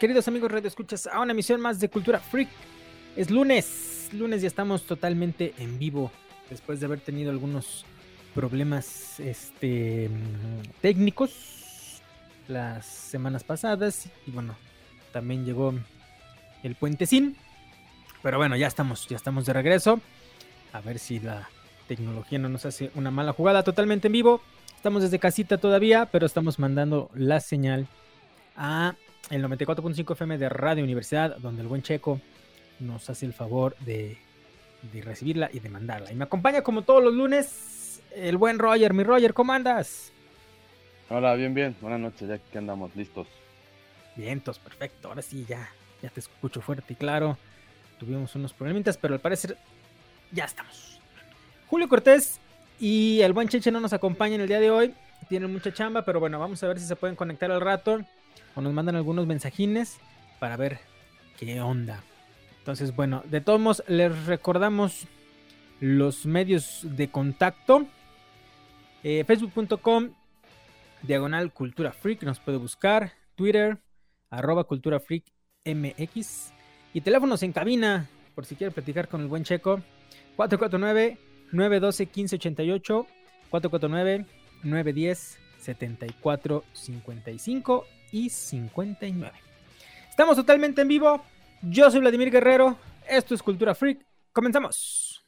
Queridos amigos Radio Escuchas, a una emisión más de Cultura Freak. Es lunes, lunes ya estamos totalmente en vivo después de haber tenido algunos problemas este, técnicos las semanas pasadas y bueno, también llegó el puentecín. Pero bueno, ya estamos, ya estamos de regreso. A ver si la tecnología no nos hace una mala jugada totalmente en vivo. Estamos desde casita todavía, pero estamos mandando la señal a el 94.5 FM de Radio Universidad, donde el buen Checo nos hace el favor de, recibirla y de mandarla. Y me acompaña como todos los lunes el buen Roger. Mi Roger, ¿cómo andas? Hola, bien, bien. Buenas noches, ya que andamos listos. Vientos, perfecto. Ahora sí, ya, ya te escucho fuerte y claro. Tuvimos unos problemitas, pero al parecer ya estamos. Julio Cortés y el buen Cheche no nos acompañan el día de hoy. Tienen mucha chamba, pero bueno, vamos a ver si se pueden conectar al rato nos mandan algunos mensajines para ver qué onda. Entonces, bueno, de todos modos, les recordamos los medios de contacto. Eh, Facebook.com, diagonal Cultura Freak, nos puede buscar. Twitter, arroba Cultura Freak MX. Y teléfonos en cabina, por si quiere platicar con el buen Checo. 449-912-1588. 449-910-7455 y 59. Estamos totalmente en vivo. Yo soy Vladimir Guerrero. Esto es Cultura Freak. Comenzamos.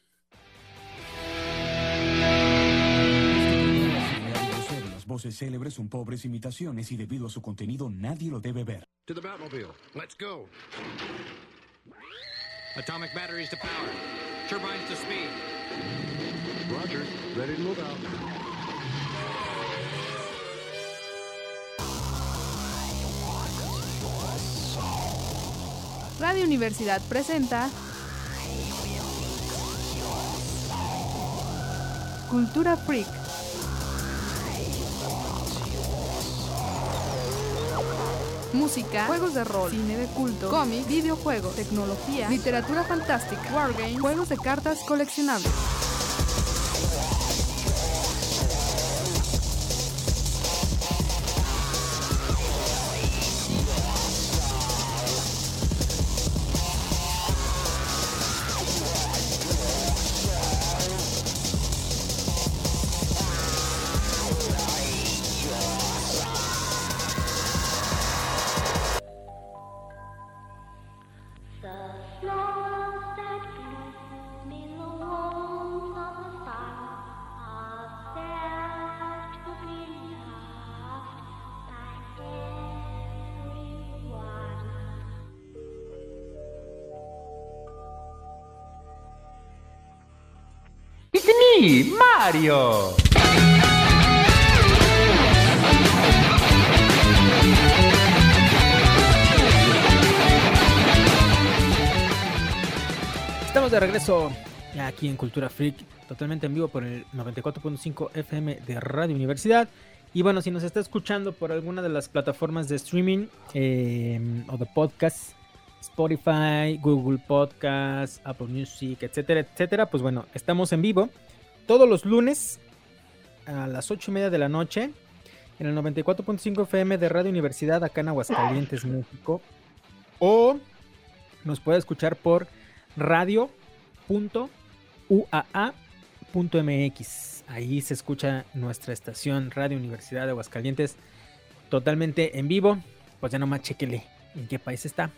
Las voces célebres son pobres imitaciones y debido a su contenido nadie lo debe ver. To the Batmobile. Let's go. Atomic batteries to power. Turbines to speed. Roger. Ready to move out. Radio Universidad presenta Cultura Freak. Música, juegos de rol, cine de culto, cómics, videojuegos, tecnología, literatura fantástica, wargames, juegos de cartas coleccionables. Estamos de regreso aquí en Cultura Freak, totalmente en vivo por el 94.5 FM de Radio Universidad. Y bueno, si nos está escuchando por alguna de las plataformas de streaming em, o de podcast, Spotify, Google Podcast, Apple Music, etcétera, etcétera, pues bueno, estamos en vivo todos los lunes a las 8 y media de la noche en el 94.5 FM de Radio Universidad acá en Aguascalientes, México. O nos puede escuchar por radio.uaa.mx. Ahí se escucha nuestra estación Radio Universidad de Aguascalientes totalmente en vivo. Pues ya nomás chequele en qué país está.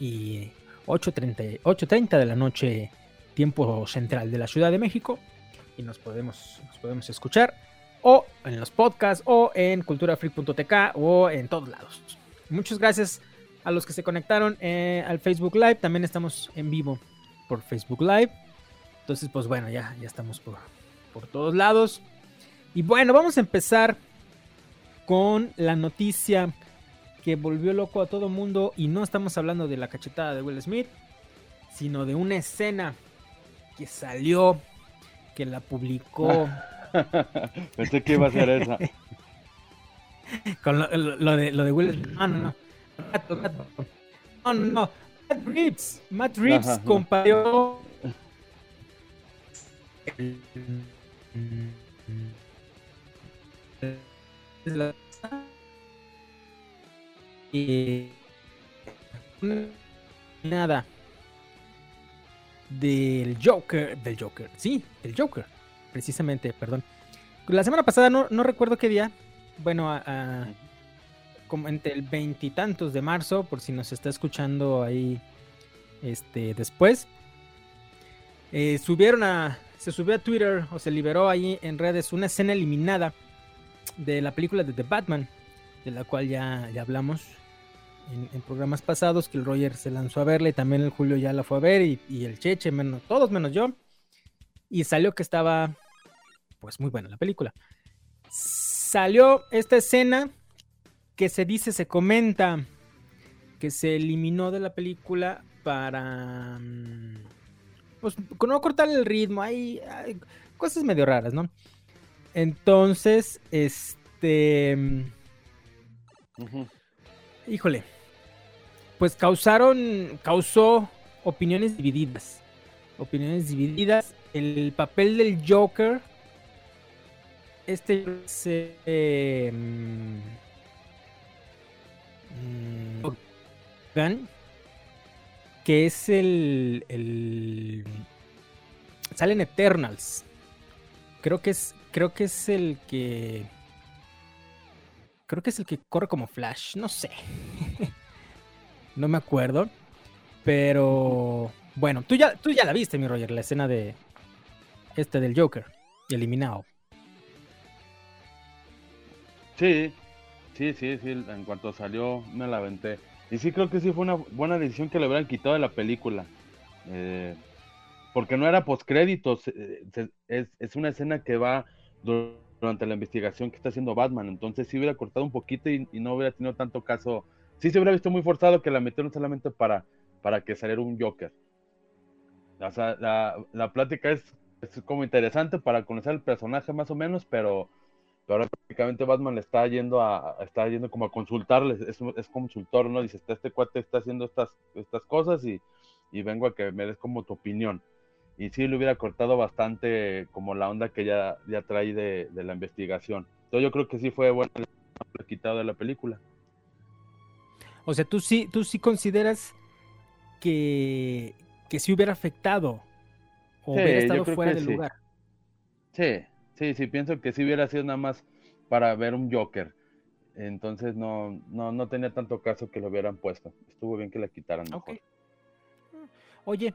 Y 8.30 de la noche, tiempo central de la Ciudad de México y nos podemos, podemos escuchar o en los podcasts o en culturafreak.tk o en todos lados. Muchas gracias a los que se conectaron eh, al Facebook Live. También estamos en vivo por Facebook Live. Entonces, pues bueno, ya, ya estamos por, por todos lados. Y bueno, vamos a empezar con la noticia que volvió loco a todo mundo. Y no estamos hablando de la cachetada de Will Smith, sino de una escena que salió que la publicó. Pensé que iba a ser esa. Con lo, de, lo de Will. No, no, no. No, no, no. Matt Reeves. Matt Reeves comparó. eh, nada del Joker, del Joker, sí, del Joker, precisamente, perdón. La semana pasada no, no recuerdo qué día, bueno, como entre el veintitantos de marzo, por si nos está escuchando ahí este, después, eh, subieron a, se subió a Twitter o se liberó ahí en redes una escena eliminada de la película de The Batman, de la cual ya, ya hablamos en, en programas pasados, que el Roger se lanzó a verla y también el Julio ya la fue a ver y, y el Cheche, menos, todos menos yo, y salió que estaba pues muy buena la película. Salió esta escena que se dice, se comenta que se eliminó de la película para mm, pues no cortar el ritmo, hay, hay cosas medio raras, ¿no? Entonces, este mm, híjole, pues causaron, causó opiniones divididas. Opiniones divididas. El papel del Joker. Este se. eh, mm, que es el, el. Sale en Eternals. Creo que es. Creo que es el que. Creo que es el que corre como Flash. No sé. no me acuerdo. Pero. Bueno, tú ya, tú ya la viste, mi Roger, la escena de. Este del Joker. Eliminado. Sí, sí, sí, sí, en cuanto salió me la aventé. Y sí creo que sí fue una buena decisión que le hubieran quitado de la película. Eh, porque no era postcréditos, eh, es, es una escena que va du- durante la investigación que está haciendo Batman. Entonces sí hubiera cortado un poquito y no hubiera tenido tanto caso. Sí se hubiera visto muy forzado que la metieron solamente para, para que saliera un Joker. O sea, la, la plática es, es como interesante para conocer el personaje más o menos, pero pero ahora prácticamente Batman le está yendo a, está yendo como a consultarle, es, es consultor, ¿no? Dice, este, este cuate está haciendo estas, estas cosas y, y vengo a que me des como tu opinión. Y sí le hubiera cortado bastante como la onda que ya, ya trae de, de la investigación. Entonces yo creo que sí fue bueno quitado de la película. O sea, tú sí, tú sí consideras que, que sí hubiera afectado. O Sí, hubiera estado fuera del sí. lugar. Sí, sí, sí, pienso que sí hubiera sido nada más para ver un Joker. Entonces no, no, no tenía tanto caso que lo hubieran puesto. Estuvo bien que la quitaran mejor. Oye,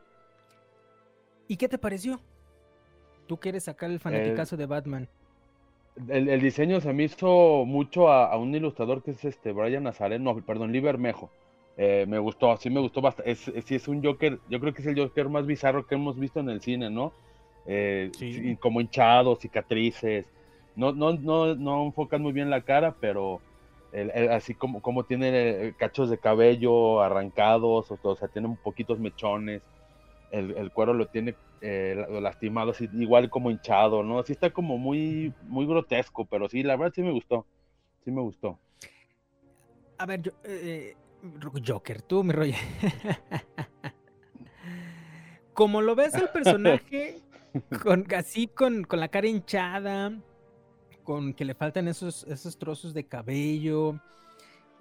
¿y qué te pareció? Tú quieres sacar el fanaticazo de Batman. El, el diseño se me hizo mucho a, a un ilustrador que es este Brian Nazareno, no, perdón, Lee Bermejo. Eh, me gustó, sí me gustó bastante. Es, es, sí es un Joker, yo creo que es el Joker más bizarro que hemos visto en el cine, ¿no? Eh, Sí. como hinchados, cicatrices. No, no, no, no enfocan muy bien la cara, pero el- el- así como, como tiene cachos de cabello arrancados, o, o sea, tiene un poquitos mechones. El, el cuero lo tiene eh, la- lastimado, así, igual como hinchado, ¿no? Sí está como muy, muy grotesco, pero sí, la verdad sí me gustó. Sí me gustó. A ver, yo, eh, Joker, tú, mi rollo. Como lo ves el personaje, con, así con, con la cara hinchada, con que le faltan esos, esos trozos de cabello,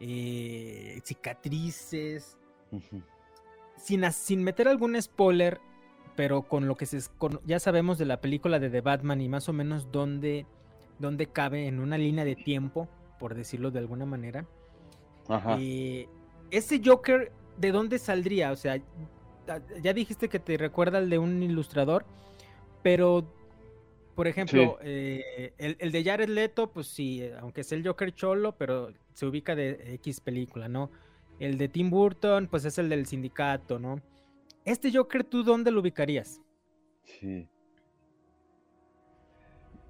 eh, cicatrices. Sin, sin meter algún spoiler, pero con lo que se, con- ya sabemos de la película de The Batman y más o menos dónde, dónde cabe en una línea de tiempo, por decirlo de alguna manera. Ajá. Eh, ese Joker, ¿de dónde saldría? O sea, ya- dijiste que te recuerda al de un ilustrador, pero, por ejemplo, eh, el, el de Jared Leto, pues sí, aunque es el Joker cholo, pero se ubica de X película, ¿no? El de Tim Burton, pues es el del sindicato, ¿no? Este Joker, ¿tú dónde lo ubicarías? Sí.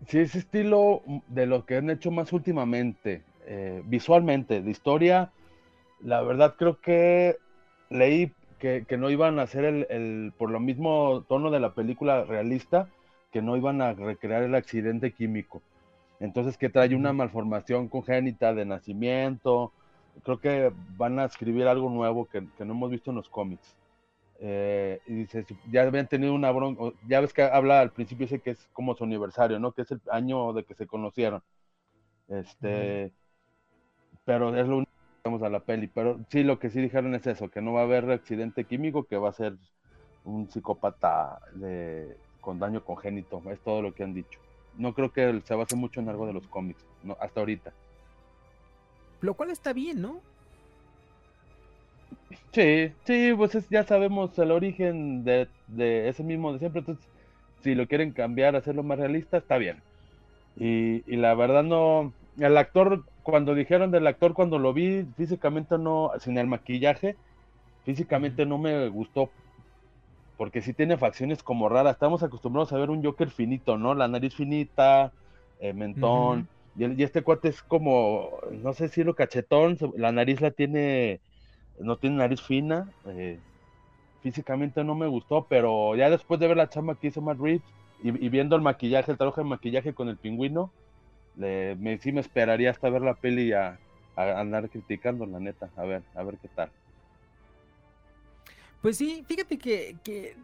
Sí, ese estilo de lo que han hecho más últimamente, eh, visualmente, de historia, la verdad creo que leí que, que no iban a hacer el, el- por lo mismo tono de la película realista, que no iban a recrear el accidente químico. Entonces que trae una malformación congénita de nacimiento. Creo que van a escribir algo nuevo que, que no hemos visto en los cómics. Eh, y dice, ya habían tenido una bronca, ya ves que habla al principio, dice que es como su aniversario, ¿no? Que es el año de que se conocieron. Este, pero es lo único vamos a la peli, pero sí lo que sí dijeron es eso, que no va a haber accidente químico, que va a ser un psicópata con daño congénito, es todo lo que han dicho. No creo que se base mucho en algo de los cómics, no, hasta ahorita. Lo cual está bien, ¿no? Sí, sí, pues es- ya sabemos el origen de, de ese mismo de siempre, entonces si lo quieren cambiar, hacerlo más realista, está bien. Y, y la verdad no, el actor, cuando dijeron del actor, cuando lo vi físicamente no, sin el maquillaje, físicamente no me gustó, porque sí tiene facciones como raras, estamos acostumbrados a ver un Joker finito, ¿no? La nariz finita, eh, mentón, y, este cuate es como, no sé si lo cachetón, la nariz la tiene no tiene nariz fina. eh, físicamente no me gustó, pero ya después de ver la chamba que hizo Matt Reeves y, viendo el maquillaje, el trabajo de maquillaje con el pingüino, le- sí me esperaría hasta ver la peli a, a andar criticando, la neta. A ver, a ver qué tal. Pues sí, fíjate que, que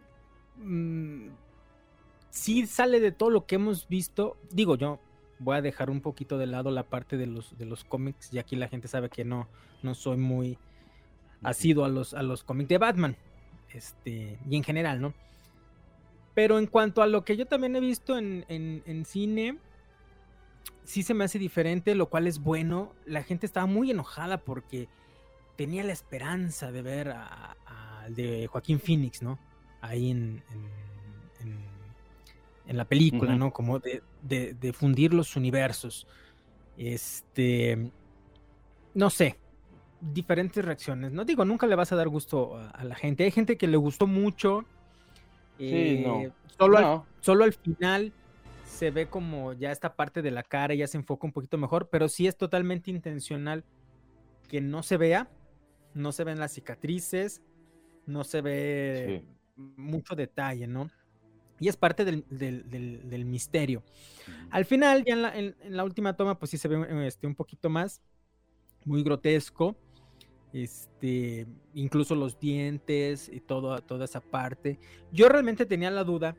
mm, sí sale de todo lo que hemos visto. Digo, yo voy a dejar un poquito de lado la parte de los, de los cómics, y aquí la gente sabe que no, no soy muy asido a los, a los cómics de Batman. Este, y en general, ¿no? Pero en cuanto a lo que yo también he visto en, en- en cine, sí se me hace diferente, lo cual es bueno. La gente estaba muy enojada porque tenía la esperanza de ver a- a- al de Joaquín Phoenix, ¿no? Ahí en, en- en- en la película. ¿no? Como de, de- de fundir los universos. Este. No sé. Diferentes reacciones. No digo, nunca le vas a dar gusto a, a la gente. Hay gente que le gustó mucho. Sí, no. eh, Solo, al, solo al final se ve como ya esta parte de la cara ya se enfoca un poquito mejor, pero sí es totalmente intencional que no se vea, no se ven las cicatrices, no se ve mucho detalle, ¿no? Y es parte del, del- del- del misterio. Al final, ya en la, en- en la última toma, pues sí se ve este, un poquito más, muy grotesco. Este, incluso los dientes y todo, toda esa parte. Yo realmente tenía la duda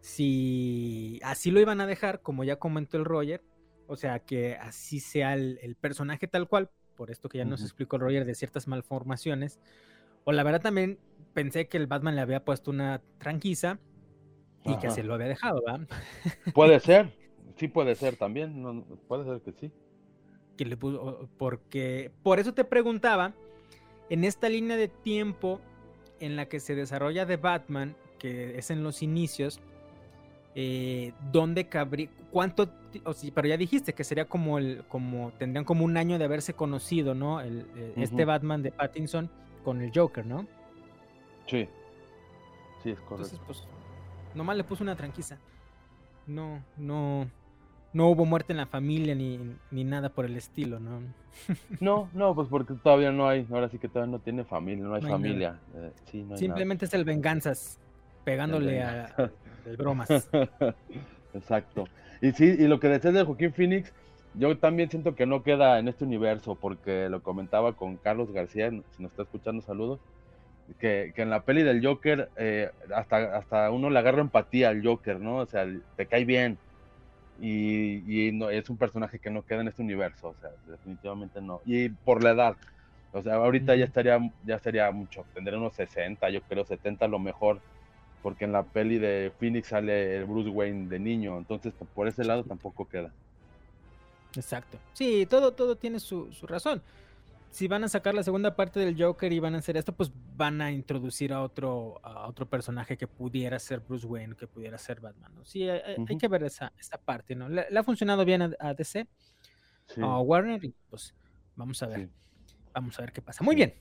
si así lo iban a dejar, como ya comentó el Roger, o sea, que así sea el, el personaje tal cual, por esto que ya nos explicó el Roger de ciertas malformaciones, o la verdad también pensé que el Batman le había puesto una tranquiza y que se lo había dejado, ¿verdad? puede ser, sí puede ser también, no, puede ser que sí. que le puso, porque por eso te preguntaba, en esta línea de tiempo en la que se desarrolla de Batman, que es en los inicios, eh, ¿dónde cabría, cuánto, o pero ya dijiste que sería como el, como, tendrían como un año de haberse conocido, ¿no? El, Este. Batman de Pattinson con el Joker, ¿no? Sí, sí, es correcto. Entonces, pues, nomás le puso una tranquiza. No, no, no hubo muerte en la familia ni, ni nada por el estilo, ¿no? No, no, pues porque todavía no hay, ahora sí que todavía no tiene familia, no hay No hay nada. familia. eh, sí, no hay Simplemente es el venganzas, pegándole a, venganzas. de bromas. Exacto. Y sí, y lo que decías de Joaquín Phoenix, yo también siento que no queda en este universo, porque lo comentaba con Carlos García, si nos está escuchando, saludos, que, que en la peli del Joker, eh, hasta, hasta uno le agarra empatía al Joker, ¿no? O sea, te cae bien. Y, y no, es un personaje que no queda en este universo, o sea, definitivamente no. Y por la edad, o sea, ahorita ya estaría, ya sería mucho, tendría unos 60, yo creo 70 a lo mejor, porque en la peli de Phoenix sale el Bruce Wayne de niño, entonces por ese lado tampoco queda. Exacto. Sí, todo, todo tiene su, su razón. Si van a sacar la segunda parte del Joker y van a hacer esto, pues van a introducir a otro, a otro personaje que pudiera ser Bruce Wayne, que pudiera ser Batman. ¿no? Sí, hay, que ver esa, esa parte, ¿no? Le, le ha funcionado bien a, a DC, Sí, a Warner, y pues vamos a ver. sí. Vamos a ver qué pasa. Muy Sí. bien.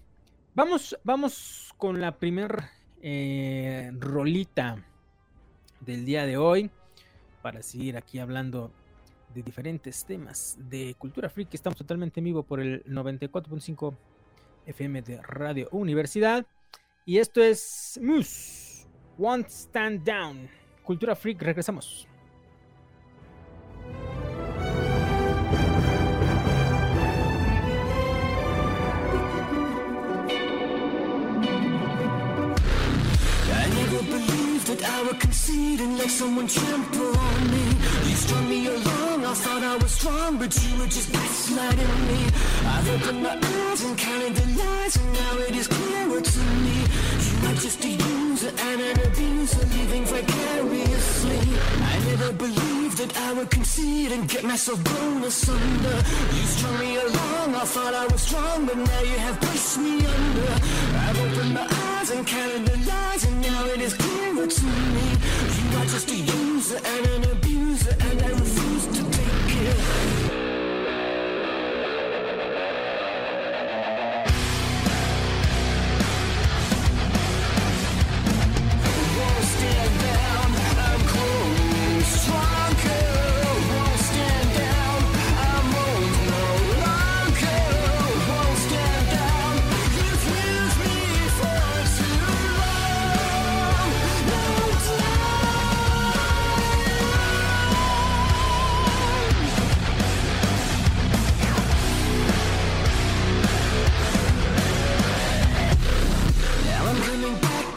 Vamos, vamos con la primer eh, rolita del día de hoy para seguir aquí hablando de diferentes temas de cultura freak. Estamos totalmente en vivo por el 94.5 FM de Radio Universidad. Y esto es Moose, One Stand Down. Cultura freak, regresamos. I would concede like someone trampled on me. You strung me along, I thought I was strong, but you were just gaslighting me. I've opened my eyes and counted the lies, and now it is clearer to me. You are just a user and an abuser, living vicariously. I never believed that I would concede and get myself blown asunder. You strung me along, I thought I was strong, but now you have pushed me under. I've opened my eyes and counted the lies, and now it is clearer to me. You are just a user and an abuser, and I refuse to take it.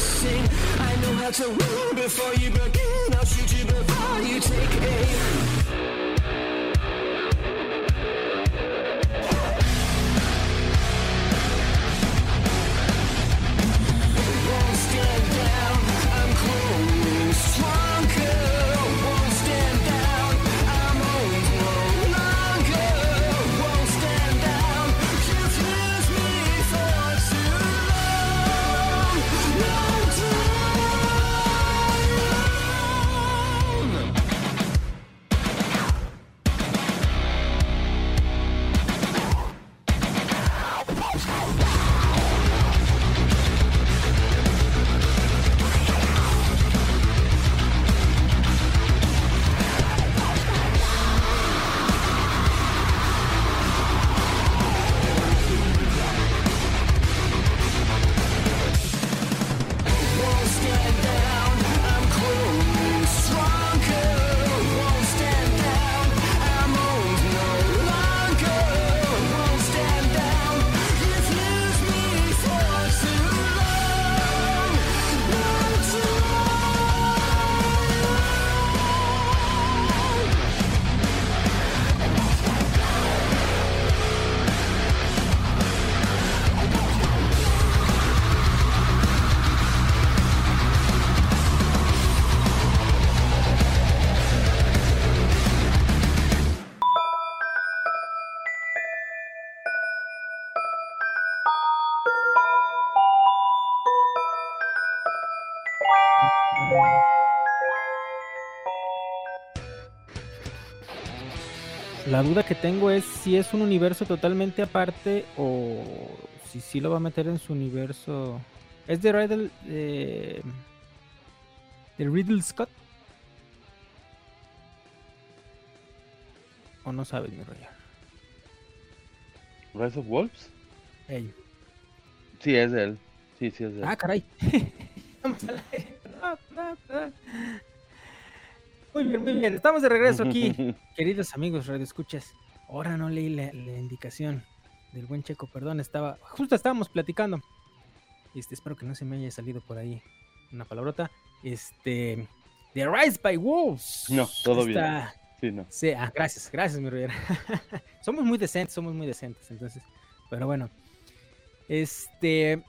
same. I know how to win before you begin. I'll shoot you before you take aim. La duda que tengo es si es un universo totalmente aparte o si sí lo va a meter en su universo. ¿Es de Riddle, de, de Riddle Scott? ¿O no sabes, mi rollo? ¿Rise of Wolves? Ey. Sí, es de él. Sí, sí, es de él. Ah, caray. Muy bien, muy bien. Estamos de regreso aquí, queridos amigos, radio escuchas. Ahora no leí la, la indicación del buen Checo, perdón, estaba, justo estábamos platicando. Este, espero que no se me haya salido por ahí una palabrota. Este, The Rise by Wolves. No, todo bien. Sí, no. Sí, ah, gracias, gracias, mi Rivera. somos muy decentes, somos muy decentes, entonces. Pero bueno. Este.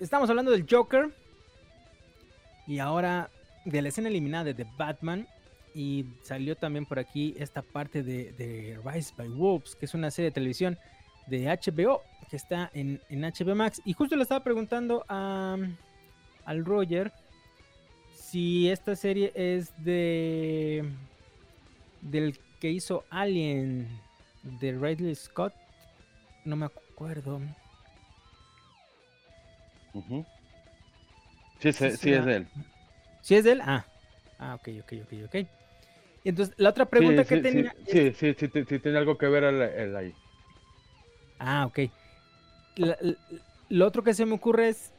Estamos hablando del Joker. Y ahora de la escena eliminada de The Batman. Y salió también por aquí esta parte de, de Rise by Wolves, que es una serie de televisión de HBO, que está en, en HBO Max. Y justo le estaba preguntando a, al Roger si esta serie es de del que hizo Alien de Ridley Scott. No me acuerdo. Sí, sí, Sí, sí, es de él. ¿Sí es de él? Ah. Ah, ok, ok, ok, ok. Y entonces, la otra pregunta sí, que sí, tenía. Sí, es- sí, sí, sí, tiene algo que ver el, el ahí. Ah, ok. La- la- lo otro que se me ocurre es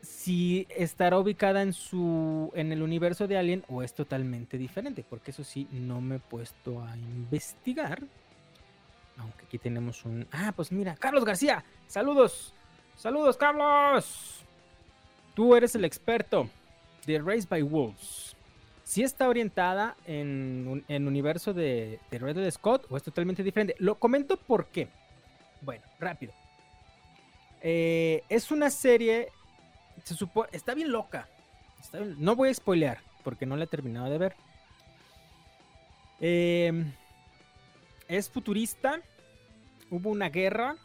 si estará ubicada en su en el universo de Alien o es totalmente diferente, porque eso sí no me he puesto a investigar. Aunque aquí tenemos un Ah, pues mira, Carlos García. Saludos. Saludos, Carlos. Tú eres el experto de Race by Wolves. Si está orientada en en universo de, de Ridley Scott o es totalmente diferente. Lo comento por qué. Bueno, rápido. Eh, es una serie. Se está bien loca. No voy a spoilear porque no la he terminado de ver. Eh, es futurista. Hubo una guerra.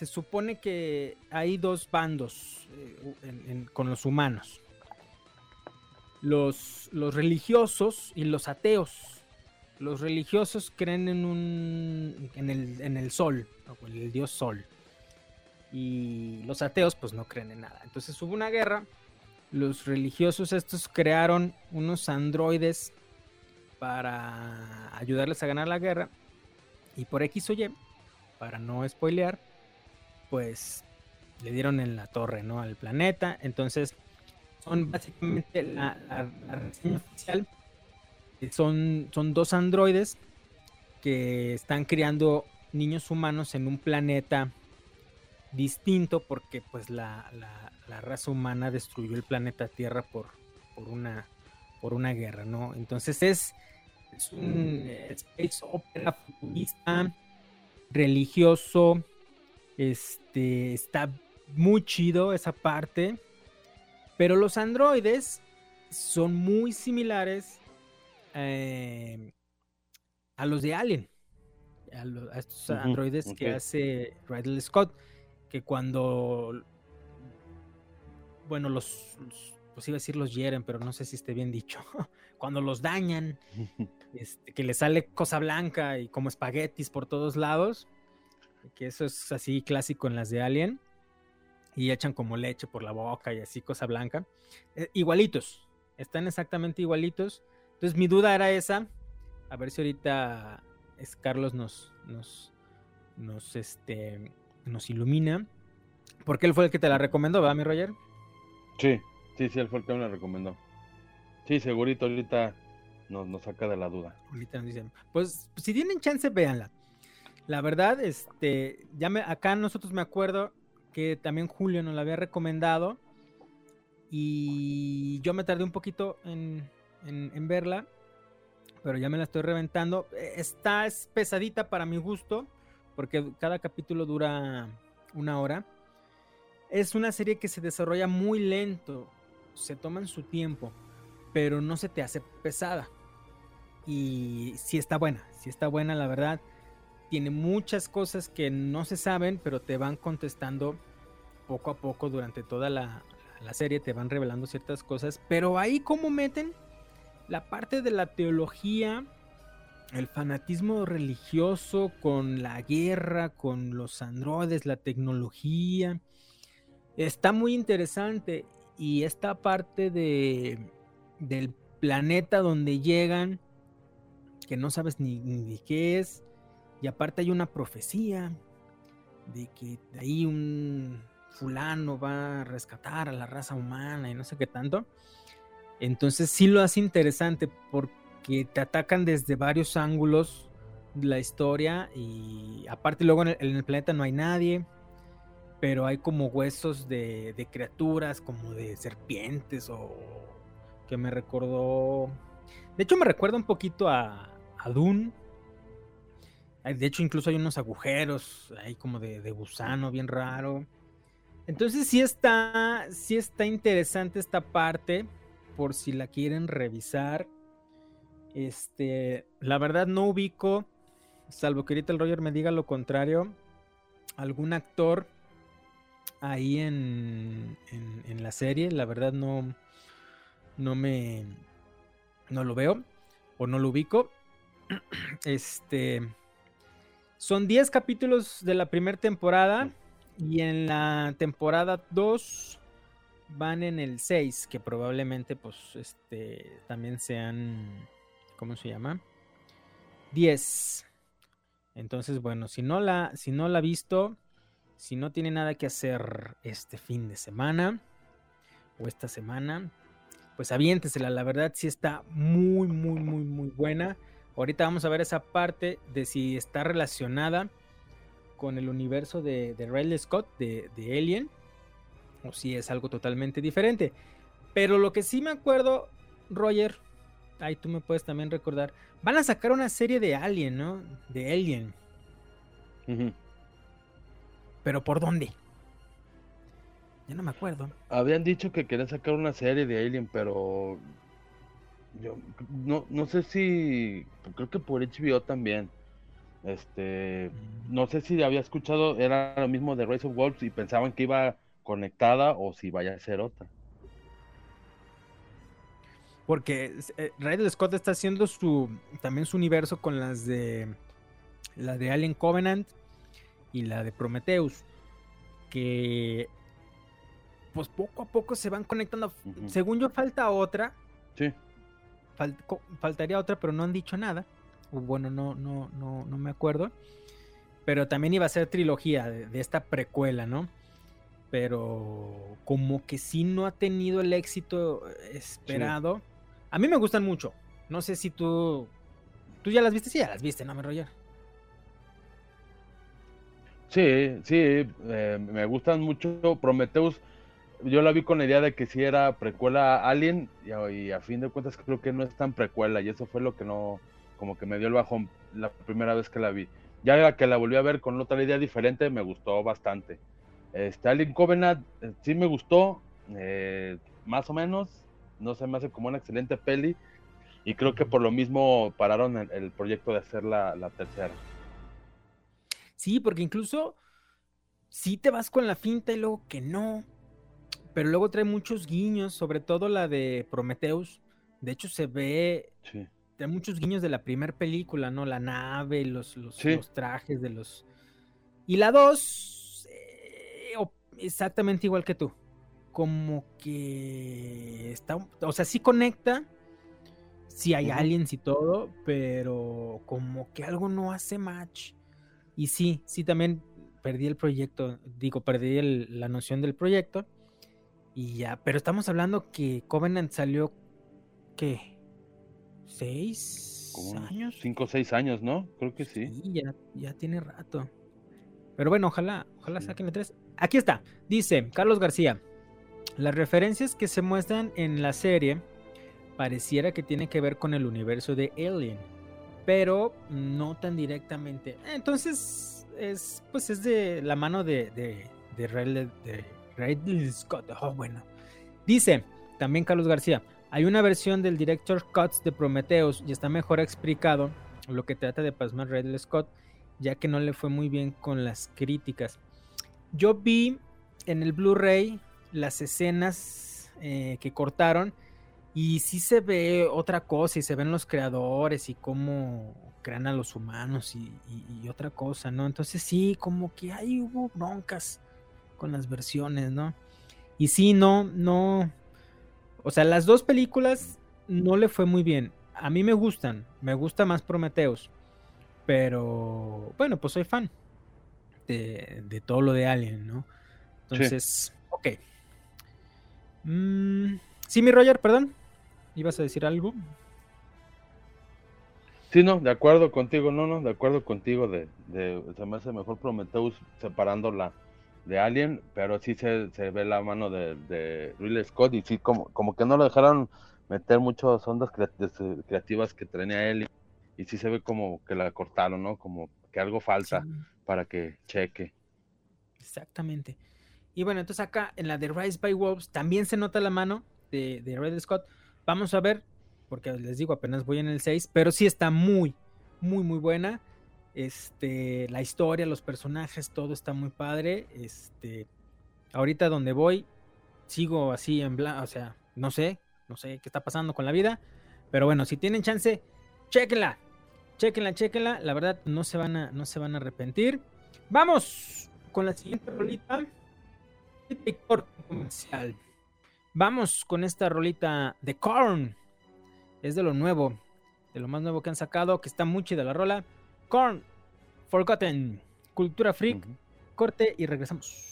Se supone que hay dos bandos eh, con los humanos. Los, los religiosos y los ateos. Los religiosos creen en un en el, en el sol, o el dios sol. Y los ateos pues no creen en nada. Entonces hubo una guerra. Los religiosos estos crearon unos androides para ayudarles a ganar la guerra. Y por X o Y, para no spoilear, pues le dieron en la torre, ¿no? Al planeta. Entonces son básicamente la, la- la reseña oficial eh, son, son dos androides que están criando niños humanos en un planeta distinto porque pues la, la- raza humana destruyó el planeta Tierra por, por, una, por una guerra, ¿no? Entonces es, es un eh, space opera futurista, religioso, este, está muy chido esa parte, pero los androides son muy similares eh, a los de Alien. A, estos androides que hace Ridley Scott. Que cuando. Bueno, los. los- Pues iba a decir los hieren, pero no sé si esté bien dicho. cuando los dañan, este, que le sale cosa blanca y como espaguetis por todos lados. Que eso es así clásico en las de Alien. Y echan como leche por la boca y así cosa blanca. Eh, igualitos. Están exactamente igualitos. Entonces mi duda era esa. A ver si ahorita es Carlos nos, nos, nos, este, nos ilumina. Porque él fue el que te la recomendó, ¿verdad, mi Roger? Sí, sí, sí, él fue el que me la recomendó. Sí, segurito, ahorita nos, nos saca de la duda. Ahorita nos dicen. Pues si tienen chance, véanla. La verdad, este, ya me, acá nosotros me acuerdo que también Julio nos la había recomendado. Y yo me tardé un poquito en, en- verla. Pero ya me la estoy reventando. Eh, Está es pesadita para mi gusto. Porque cada capítulo dura una hora. Es una serie que se desarrolla muy lento. Se toman su tiempo. Pero no se te hace pesada. Y sí está buena. Sí está buena, la verdad. Tiene muchas cosas que no se saben, pero te van contestando poco a poco durante toda la, la serie. Te van revelando ciertas cosas. Pero ahí como meten la parte de la teología, el fanatismo religioso con la guerra, con los androides, la tecnología. Está muy interesante. Y esta parte de, del planeta donde llegan, que no sabes ni, ni qué es. Y aparte hay una profecía de que ahí un fulano va a rescatar a la raza humana y no sé qué tanto. Entonces sí lo hace interesante porque te atacan desde varios ángulos la historia y aparte luego en el, en el planeta no hay nadie, pero hay como huesos de, de criaturas, como de serpientes o que me recordó... De hecho me recuerda un poquito a, a Dune. De hecho incluso hay unos agujeros ahí como de, de gusano bien raro. Entonces sí está, sí está interesante esta parte por si la quieren revisar. Este, la verdad no ubico, salvo que ahorita el Roger me diga lo contrario, algún actor ahí en, en, en la serie. La verdad no, no me, no lo veo o no lo ubico. Este, son 10 capítulos de la primera temporada y en la temporada 2 van en el 6, que probablemente pues este también sean ¿cómo se llama? 10. Entonces, bueno, si no la, si no la ha visto, si no tiene nada que hacer este fin de semana o esta semana, pues aviéntesela. La verdad sí está muy, muy, muy, muy buena. Ahorita vamos a ver esa parte de si está relacionada con el universo de, de Riley Scott, de, de Alien, o si es algo totalmente diferente. Pero lo que sí me acuerdo, Roger, ahí tú me puedes también recordar, van a sacar una serie de Alien, ¿no? De Alien. Pero ¿por dónde? Ya no me acuerdo. Habían dicho que querían sacar una serie de Alien, pero yo no, no sé si, creo que por HBO también. Este, no sé si había escuchado, era lo mismo de Rise of Wolves y pensaban que iba conectada o si vaya a ser otra. Porque eh, Ridley Scott está haciendo su también su universo con las de la de Alien Covenant y la de Prometheus que pues poco a poco se van conectando. Según yo falta otra, Sí, faltaría otra, pero no han dicho nada. O bueno, no no no no me acuerdo. Pero también iba a ser trilogía de, esta precuela, ¿no? Pero como que sí no ha tenido el éxito esperado. A mí me gustan mucho. No sé si tú. ¿Tú ya las viste? Sí, ya las viste, ¿no, me Roger? sí, sí, eh, me gustan mucho. Prometheus, yo la vi con la idea de que sí era precuela Alien y a, fin de cuentas creo que no es tan precuela y eso fue lo que no, como que me dio el bajón la primera vez que la vi. Ya que la volví a ver con otra idea diferente me gustó bastante. Este, Alien Covenant eh, sí me gustó, eh, más o menos, no se me hace como una excelente peli y creo que por lo mismo pararon el, proyecto de hacer la, tercera. Sí, porque incluso sí te vas con la finta y luego que no. Pero luego trae muchos guiños, sobre todo la de Prometheus. De hecho, se ve Sí. trae muchos guiños de la primera película, ¿no? La nave, los, los, Sí. los trajes de los. Y la 2, exactamente igual que tú. Como que está. O sea, sí conecta. Sí hay Ujú. aliens y todo, pero como que algo no hace match. Y sí, sí también perdí el proyecto, digo, perdí el- la noción del proyecto. Y ya, pero estamos hablando que Covenant salió, ¿qué? ¿Seis Como años? cinco o seis años, ¿no? Creo que sí. Sí, ya, ya tiene rato. Pero bueno, ojalá, ojalá Sí. saquen la 3. Aquí está, dice Carlos García. Las referencias que se muestran en la serie pareciera que tienen que ver con el universo de Alien, pero no tan directamente. Entonces, es pues es de la mano de, de, de, Ridley, de Ridley Scott. Oh, bueno. Dice también Carlos García, hay una versión del Director Cuts de Prometheus y está mejor explicado lo que trata de pasmar Ridley Scott, ya que no le fue muy bien con las críticas. Yo vi en el Blu-ray las escenas eh, que cortaron y sí se ve otra cosa y se ven los creadores y cómo crean a los humanos y- y otra cosa, ¿no? Entonces sí, como que ahí hubo broncas con las versiones, ¿no? Y sí, no, no. O sea, las dos películas no le fue muy bien. A mí me gustan, me gusta más Prometheus. Pero bueno, pues soy fan de, de todo lo de Alien, ¿no? Entonces, ok. Mm, sí, mi Roger, perdón. ¿Ibas a decir algo? Sí, no, de acuerdo contigo, no, no, de acuerdo contigo de, de se me hace mejor Prometheus separándola de Alien, pero sí se, se ve la mano de, de Ridley Scott y sí como, como que no lo dejaron meter muchas ondas creativas que tenía él y sí se ve como que la cortaron, ¿no? Como que algo falta Sí, para que cheque. exactamente. Y bueno, entonces acá en la de Rise by Wolves también se nota la mano de, de Ridley Scott. Vamos a ver, porque les digo, apenas voy en el 6, pero sí está muy, muy, muy buena. Este, la historia, los personajes, todo está muy padre. Este, ahorita donde voy, sigo así en blanco, o sea, no sé, no sé qué está pasando con la vida. Pero bueno, si tienen chance, chéquenla. Chéquenla, chéquenla. La verdad, no se van a, no se van a arrepentir. Vamos con la siguiente rolita. Comercial. Vamos con esta rolita de Korn. Es de lo nuevo, de lo más nuevo que han sacado, que está muy chida la rola. Korn, Forgotten, Cultura Freak, corte y regresamos.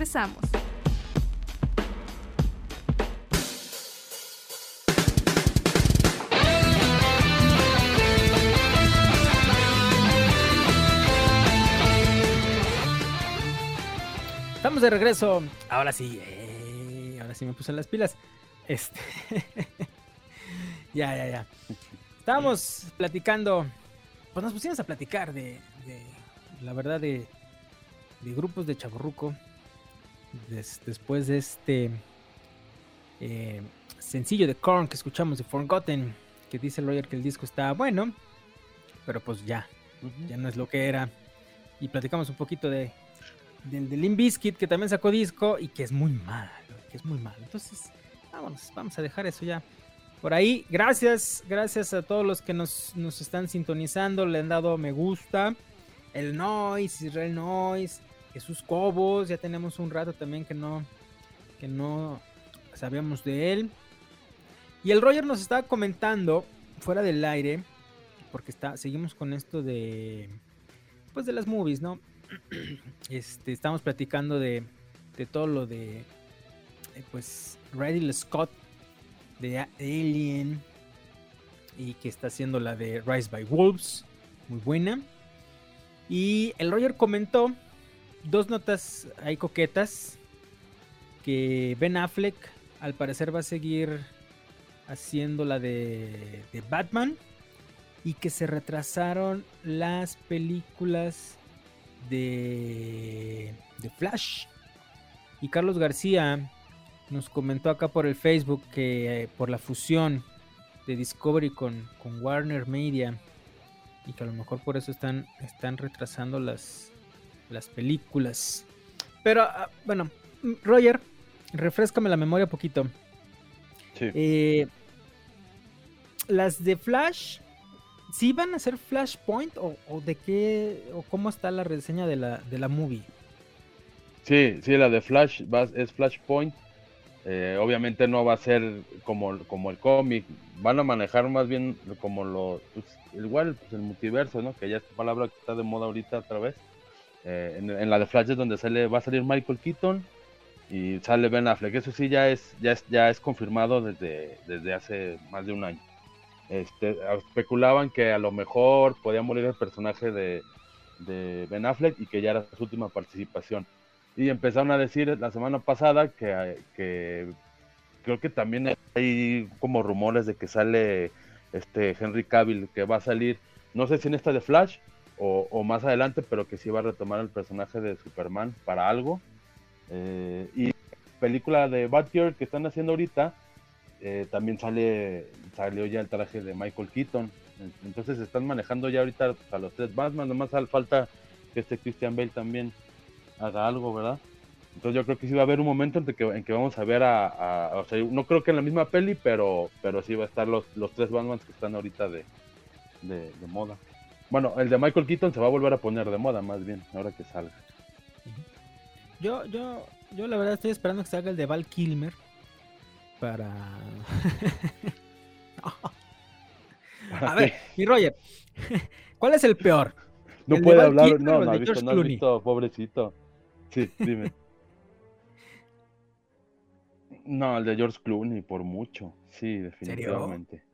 Regresamos. Estamos de regreso. Ahora sí, eh, ahora sí me puse las pilas. Este. ya, ya, ya. Estábamos platicando. Pues nos pusimos a platicar de. la verdad, de. de grupos de chaburruco. Des- después de este. eh, sencillo de Korn que escuchamos de Forgotten. Que dice el Roger que el disco está bueno. Pero pues ya. Ya no es lo que era. Y platicamos un poquito de, del de Limp Bizkit, que también sacó disco y que es muy malo, que es muy malo. Entonces, vámonos, vamos a dejar eso ya por ahí. Gracias, gracias a todos los que nos, nos están sintonizando, le han dado me gusta. El Noise, Israel Noise, Jesús Cobos, ya tenemos un rato también que no, que no sabíamos de él. Y el Roger nos estaba comentando fuera del aire, porque está, seguimos con esto de, pues de las movies, ¿no? este, estamos platicando de, de todo lo de, eh, pues, Ridley Scott, de Alien, y que está haciendo la de Rise by Wolves, muy buena. Y el Roger comentó dos notas ahí coquetas, que Ben Affleck al parecer va a seguir haciendo la de, de Batman y que se retrasaron las películas de, de Flash. Y Carlos García nos comentó acá por el Facebook que eh, por la fusión de Discovery con, con Warner Media y que a lo mejor por eso están, están retrasando las, las películas. Pero ah, bueno, Roger, refrescame la memoria un poquito. Sí. Eh, las de Flash, ¿sí van a ser Flashpoint o, o de qué o cómo está la reseña de la, de la movie? Sí, sí, la de Flash va- es Flashpoint. Eh, obviamente no va a ser como, como el cómic. Van a manejar más bien como lo. Pues, igual, pues, el multiverso, ¿no? Que ya es palabra que está de moda ahorita otra vez. Eh, en, en la de Flash es donde sale, va a salir Michael Keaton y sale Ben Affleck. Eso sí ya es, ya es, ya es confirmado desde, desde hace más de un año. Este, especulaban que a lo mejor podía morir el personaje de, de Ben Affleck y que ya era su última participación. Y empezaron a decir la semana pasada que, que creo que también hay como rumores de que sale este Henry Cavill, que va a salir, no sé si en esta de Flash o, más adelante, pero que sí va a retomar el personaje de Superman para algo. Eh, y película de Batgirl que están haciendo ahorita, eh, también sale salió ya el traje de Michael Keaton. Entonces están manejando ya ahorita a los tres Batman, nomás falta que este Christian Bale también haga algo, ¿verdad? Entonces yo creo que sí va a haber un momento en que, en que vamos a ver a, o sea, no creo que en la misma peli, pero, pero sí va a estar los, los tres Batmans que están ahorita de, de moda. Bueno, el de Michael Keaton se va a volver a poner de moda, más bien, ahora que salga. Yo, yo, yo la verdad estoy esperando que se haga el de Val Kilmer para. A ver, mi Roger, ¿cuál es el peor? No ¿El de puede Val hablar, Kilmer no, no, has visto, no has visto, pobrecito. Sí, dime. no, el de George Clooney, por mucho. Sí, definitivamente.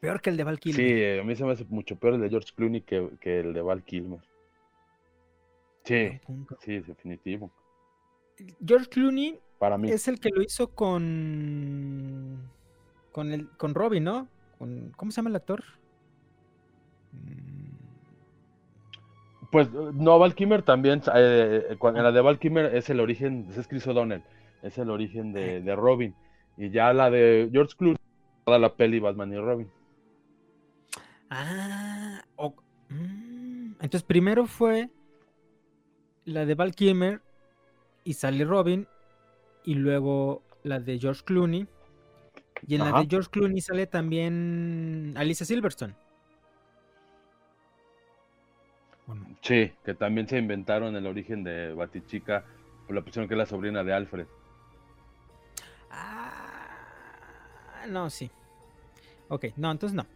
Peor que el de Val Kilmer. Sí, eh, a mí se me hace mucho peor el de George Clooney que, que el de Val Kilmer. Sí, sí, definitivo. George Clooney Para mí. es el que lo hizo con. con el. con Robin, ¿no? Con, ¿Cómo se llama el actor? Mm, Pues no, Val Kilmer también, eh, eh, cuando- en la de Val Kilmer es el origen, es Chris O'Donnell, es el origen de, de Robin. Y ya la de George Clooney, toda la peli Batman y Robin. Ah, o- mm, entonces primero fue la de Val Kilmer y sale Robin y luego la de George Clooney y en la de George Clooney sale también Alicia Silverstone. Bueno, Sí, que también se inventaron el origen de Batichica, por la pusieron que es la sobrina de Alfred. ah, no, sí. Ok, no, entonces no.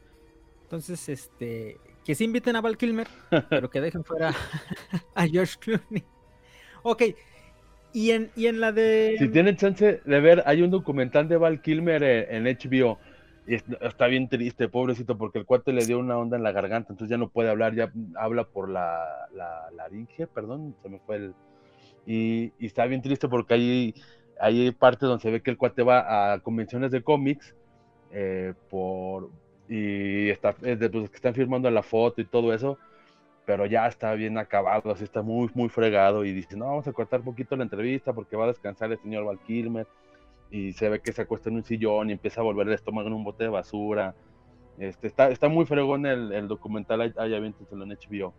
Entonces, este, que sí inviten a Val Kilmer, pero que dejen fuera a George Clooney. Ok, y en, y en la de... Si tienen chance de ver, hay un documental de Val Kilmer en, en HBO. Y es- está bien triste, pobrecito, porque el cuate le dio una onda en la garganta, entonces ya no puede hablar, ya habla por la, la laringe, perdón, se me fue el... Y, y está bien triste porque hay, hay partes donde se ve que el cuate va a convenciones de cómics eh, por, y está, es de, pues, que están firmando la foto y todo eso, pero ya está bien acabado, así está muy, muy fregado y dice, no, vamos a cortar un poquito la entrevista porque va a descansar el señor Val Kilmer y se ve que se acuesta en un sillón y empieza a volver el estómago en un bote de basura. Este, está, está muy fregón el, el documental, ahí ahí aviéntenselo en HBO.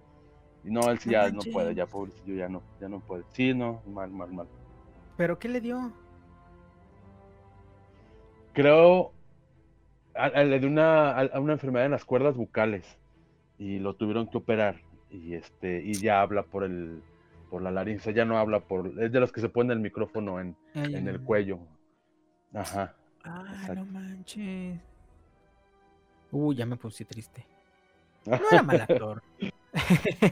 Y no, él sí ya no puede, ya pobrecillo, ya no, ya no puede. Sí, no, mal, mal, mal. ¿Pero qué le dio? Creo, a- a- le dio una, a- una enfermedad en las cuerdas bucales y lo tuvieron que operar y este y ya habla por el por la laringe, ya no habla por es de los que se ponen el micrófono en, Ay, en el cuello. Ajá. Ah, Exacto. no manches. Uy, ya me puse triste. No era mal actor.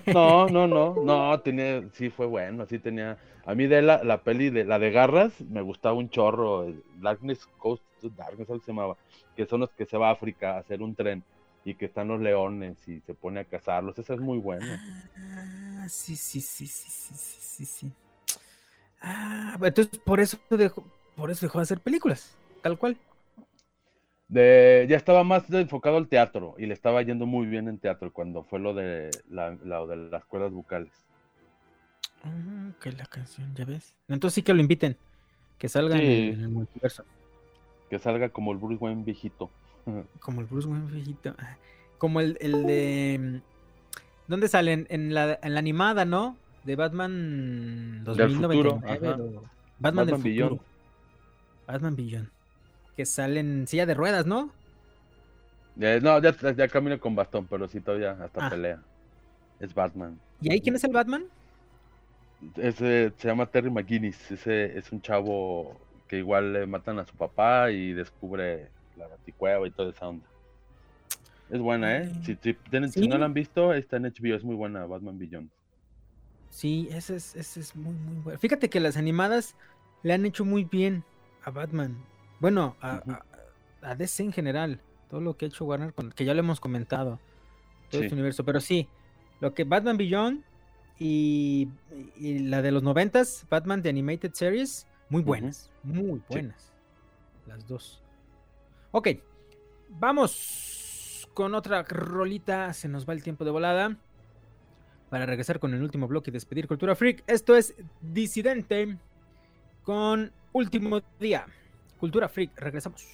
No, no, no, no, tenía, sí fue bueno, sí tenía. A mí de la, la peli de la de garras me gustaba un chorro, el Darkness Coast Darkness se llamaba, que son los que se va a África a hacer un tren y que están los leones y se pone a cazarlos. Esa es muy buena. Ah, sí, sí, sí, sí, sí, sí, sí. Ah, entonces por eso dejó, por eso dejó de hacer películas, tal cual. De, ya estaba más enfocado al teatro y le estaba yendo muy bien en teatro cuando fue lo de, la, de las cuerdas bucales. Ah, que la canción, ya ves. Entonces sí que lo inviten, que salgan en, en el multiverso. Que salga como el Bruce Wayne viejito. como el Bruce Wayne viejito, ah, como el, el de... ¿Dónde salen? En la, en la animada, ¿no? De Batman Del futuro, 2099. ajá. o- Batman, del Batman Beyond. futuro. Batman Beyond. Que salen en silla de ruedas, ¿no? Eh, no, ya, ya camina con bastón, pero sí todavía hasta Ah. pelea. Es Batman. ¿Y ahí quién es el Batman? Ese se llama Terry McGuinness. Ese es un chavo que igual le matan a su papá y descubre la baticueva y toda esa onda. Es buena, ¿eh? Si, si tienen- si no la han visto, está en HBO, es muy buena, Batman Beyond. Sí, ese es, ese es muy, muy bueno. Fíjate que las animadas le han hecho muy bien a Batman. Bueno, a, a- a DC en general. Todo lo que ha hecho Warner, con- que ya lo hemos comentado. Todo Sí. este universo. Pero sí, lo que Batman Beyond y, y la de los noventas, Batman The Animated Series, muy buenas. Muy buenas. Las dos. Ok, vamos con otra rolita. Se nos va el tiempo de volada para regresar con el último bloque y despedir Cultura Freak. Esto es Disidente con Último Día. Cultura Freak, regresamos.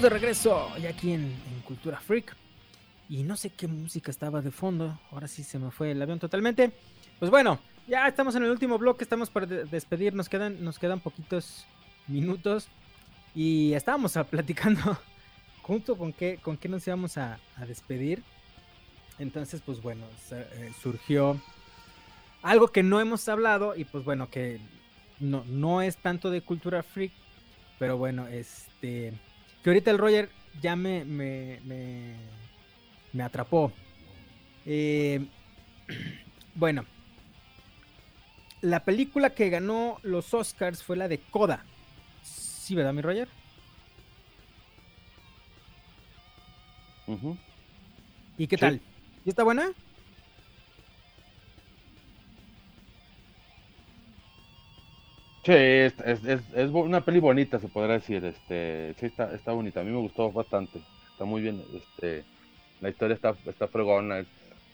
De regreso ya aquí en, Cultura Freak. Y no sé qué música estaba de fondo. Ahora sí se me fue el avión totalmente. Pues bueno, ya estamos en el último bloque. Estamos para de- despedir. Nos quedan, nos quedan poquitos minutos. Y estábamos platicando junto con qué, con qué nos íbamos a, a despedir. Entonces, pues bueno, eh, surgió algo que no hemos hablado. Y pues bueno, que no, no es tanto de cultura freak. Pero bueno, este. Que ahorita el Roger ya me, me, me, me atrapó. Eh, bueno, la película que ganó los Oscars fue la de Coda. Sí, ¿verdad, mi Roger? Ujú. ¿Y qué Sí. tal? ¿Y está buena? Sí, es, es, es, es una peli bonita, se podrá decir. Este, sí, está, está bonita. A mí me gustó bastante. Está muy bien. Este, la historia está, está fregona. Es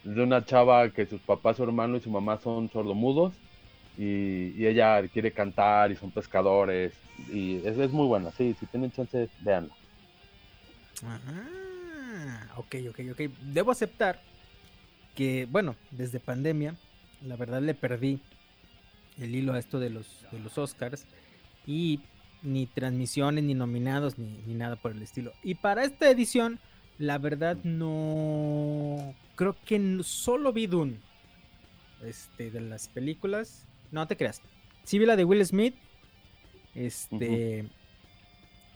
de una chava que sus papás, su hermano y su mamá son sordomudos. Y, y ella quiere cantar y son pescadores. Y es, es muy buena. Sí, si tienen chance, véanla. Ah, ok, ok, ok. Debo aceptar que, bueno, desde pandemia, la verdad le perdí el hilo a esto de los, de los Oscars y ni transmisiones, ni nominados, ni, ni nada por el estilo. Y para esta edición, la verdad no... Creo que solo vi Dune. Este, de las películas. No te creas. Sí vi la de Will Smith. Este...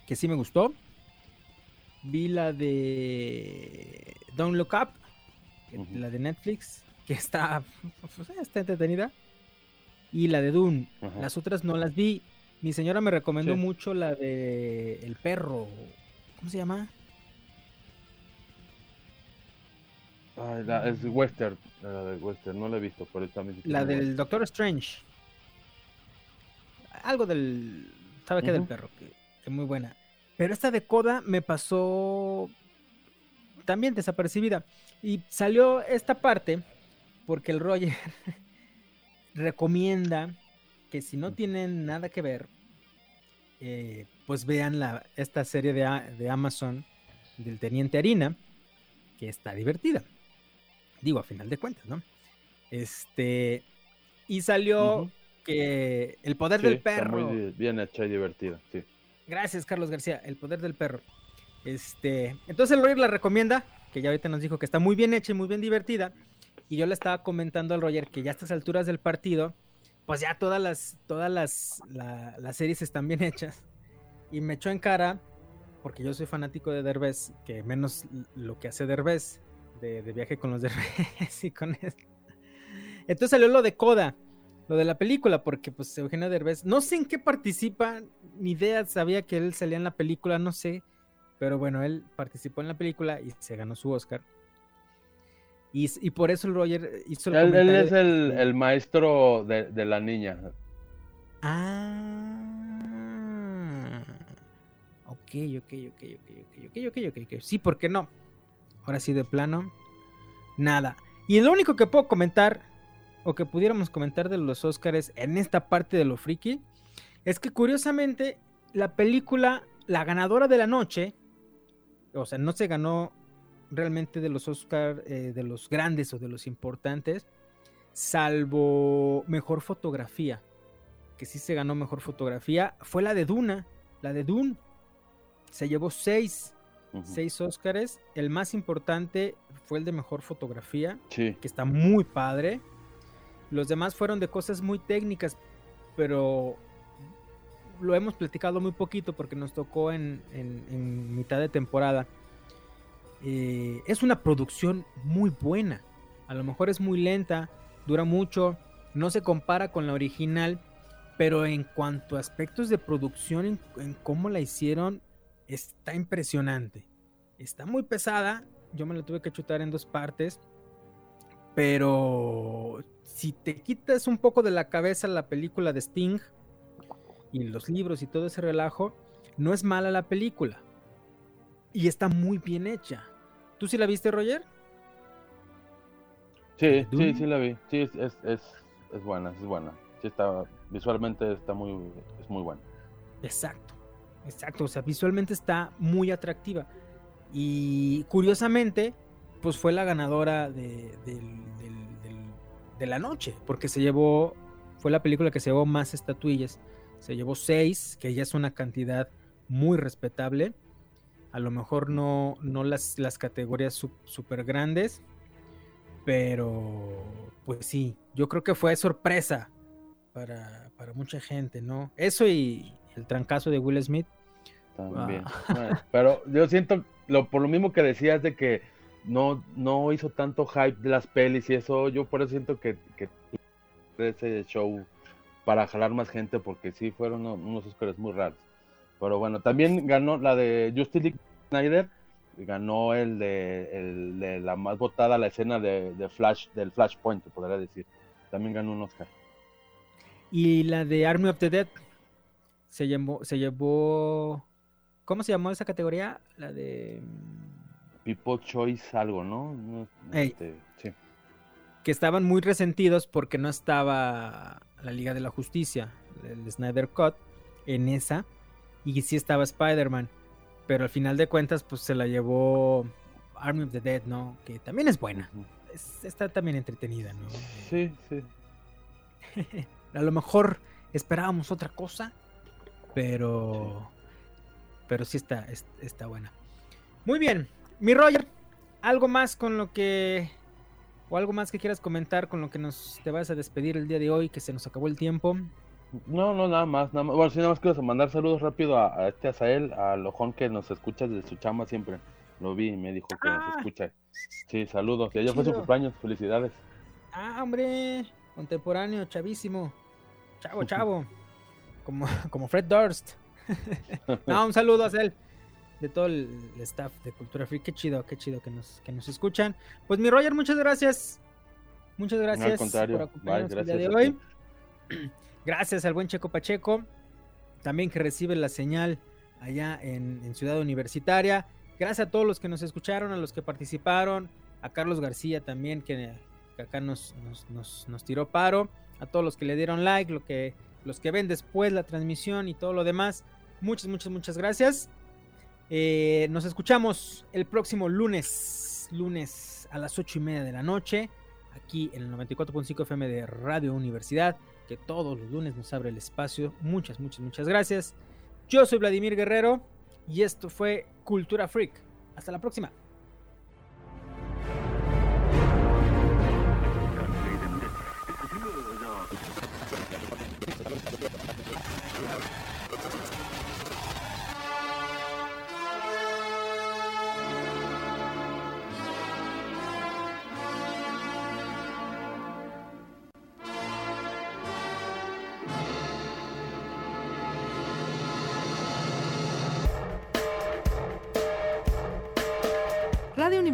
Que sí me gustó. Vi la de Don't Look Up, la de Netflix, que está, pues, está entretenida. Y la de Dune. Ajá. Las otras no las vi. Mi señora me recomendó Sí. mucho la de El Perro. ¿Cómo se llama? La- es western. La de western. No la he visto, pero también. La del Doctor Strange. Algo del. ¿Sabe qué? Del perro, que, que muy buena. Pero esta de Coda me pasó también desapercibida. Y salió esta parte porque el Roger recomienda que si no tienen nada que ver, eh, pues vean la, esta serie de, Amazon del Teniente Harina, que está divertida. Digo, a final de cuentas, ¿no? Este. Y salió que el poder Sí, del está perro. muy di- bien hecha y divertida. Sí. Gracias, Carlos García. El poder del perro. Este. Entonces el Roger la recomienda, que ya ahorita nos dijo que está muy bien hecha y muy bien divertida. Y yo le estaba comentando al Roger que ya a estas alturas del partido, pues ya todas las, todas las, la- las series están bien hechas. Y me echó en cara, porque yo soy fanático de Derbez, que menos lo que hace Derbez, de, de viaje con los Derbez y con eso. Entonces salió lo de Coda, lo de la película, porque pues Eugenio Derbez, no sé en qué participa, ni idea, sabía que él salía en la película, no sé, pero bueno, él participó en la película y se ganó su Oscar. Y, por eso el Roger hizo el Él, él es de- el, el maestro de, de la niña. Ah. Ok, ok, ok, ok, ok, ok, ok, ok, ok. Sí, ¿por qué no? Ahora sí, de plano, nada. Y lo único que puedo comentar, o que pudiéramos comentar de los Oscars en esta parte de lo friki, es que curiosamente la película, la ganadora de la noche, o sea, no se ganó realmente de los Oscars, de los grandes o de los importantes, salvo mejor fotografía que sí se ganó mejor fotografía fue la de Duna, la de Dune. Se llevó seis, seis Óscares. El más importante fue el de mejor fotografía, Sí. que está muy padre. Los demás fueron de cosas muy técnicas, pero lo hemos platicado muy poquito porque nos tocó en, en- en mitad de temporada. Eh, es una producción muy buena. A lo mejor es muy lenta, dura mucho, no se compara con la original, pero en cuanto a aspectos de producción, en, en cómo la hicieron, está impresionante. Está muy pesada, yo me la tuve que chutar en dos partes, pero si te quitas un poco de la cabeza la película de Sting y los libros y todo ese relajo, no es mala la película. Y está muy bien hecha. ¿Tú sí la viste, Roger? Sí, sí, sí la vi. Sí, es, es, es, es buena, es buena. Sí está, visualmente está muy, es muy buena. Exacto. Exacto, o sea, visualmente está muy atractiva. Y curiosamente, pues fue la ganadora de, de la noche, porque se llevó, fue la película que se llevó más estatuillas. Se llevó seis, que ya es una cantidad muy respetable. A lo mejor no, no las, las categorías súper grandes, pero pues sí, yo creo que fue sorpresa para, para mucha gente, ¿no? Eso y el trancazo de Will Smith. También. Ah. Bueno, pero yo siento, lo, por lo mismo que decías de que no, no hizo tanto hype de las pelis y eso, yo por eso siento que, que ese show para jalar más gente, porque sí fueron uno- unos Oscars muy raros. Pero bueno, también ganó la de Justice League Snyder, ganó el de, el de la más votada, la escena de, de Flash, del Flashpoint, podría decir. También ganó un Oscar. Y la de Army of the Dead se llevó, se llevó. ¿Cómo se llamó esa categoría? La de. mm, People Choice algo, ¿no? Este, sí. Que estaban muy resentidos porque no estaba la Liga de la Justicia, el Snyder Cut, en esa. Y sí estaba Spider-Man. Pero al final de cuentas, pues se la llevó Army of the Dead, ¿no? Que también es buena. Es- está también entretenida, ¿no? Sí, sí. A lo mejor esperábamos otra cosa, pero pero sí está, es- está buena. Muy bien, mi Roger, algo más con lo que o algo más que quieras comentar con lo que nos te vas a despedir el día de hoy, que se nos acabó el tiempo. No, no, nada más, nada más. Bueno, sí, nada más quiero mandar saludos rápido a, a este Azael, a Lojón que nos escucha desde su chamba siempre. Lo vi y me dijo que Ah. nos escucha. Sí, saludos. Y ayer fue su cumpleaños, felicidades. Ah, hombre, contemporáneo, chavísimo. Chavo, chavo. Como, como Fred Durst. no, un saludo a él. De todo el, staff de Cultura Free. Qué chido, qué chido que nos, que nos escuchan. Pues mi Roger, muchas gracias. Muchas gracias contrario. por acompañarnos Bye, el día de gracias hoy. Gracias al buen Checo Pacheco. También que recibe la señal allá en, Ciudad Universitaria. Gracias a todos los que nos escucharon, a los que participaron, a Carlos García también, que, acá nos, nos, nos- nos tiró paro, a todos los que le dieron like, lo que, los que ven después la transmisión y todo lo demás. Muchas, muchas, muchas gracias. Eh, nos escuchamos el próximo lunes, lunes a las ocho y media de la noche, aquí en el 94.5 FM de Radio Universidad, que todos los lunes nos abre el espacio. Muchas, muchas, muchas gracias. Yo soy Vladimir Guerrero y esto fue Cultura Freak. Hasta la próxima.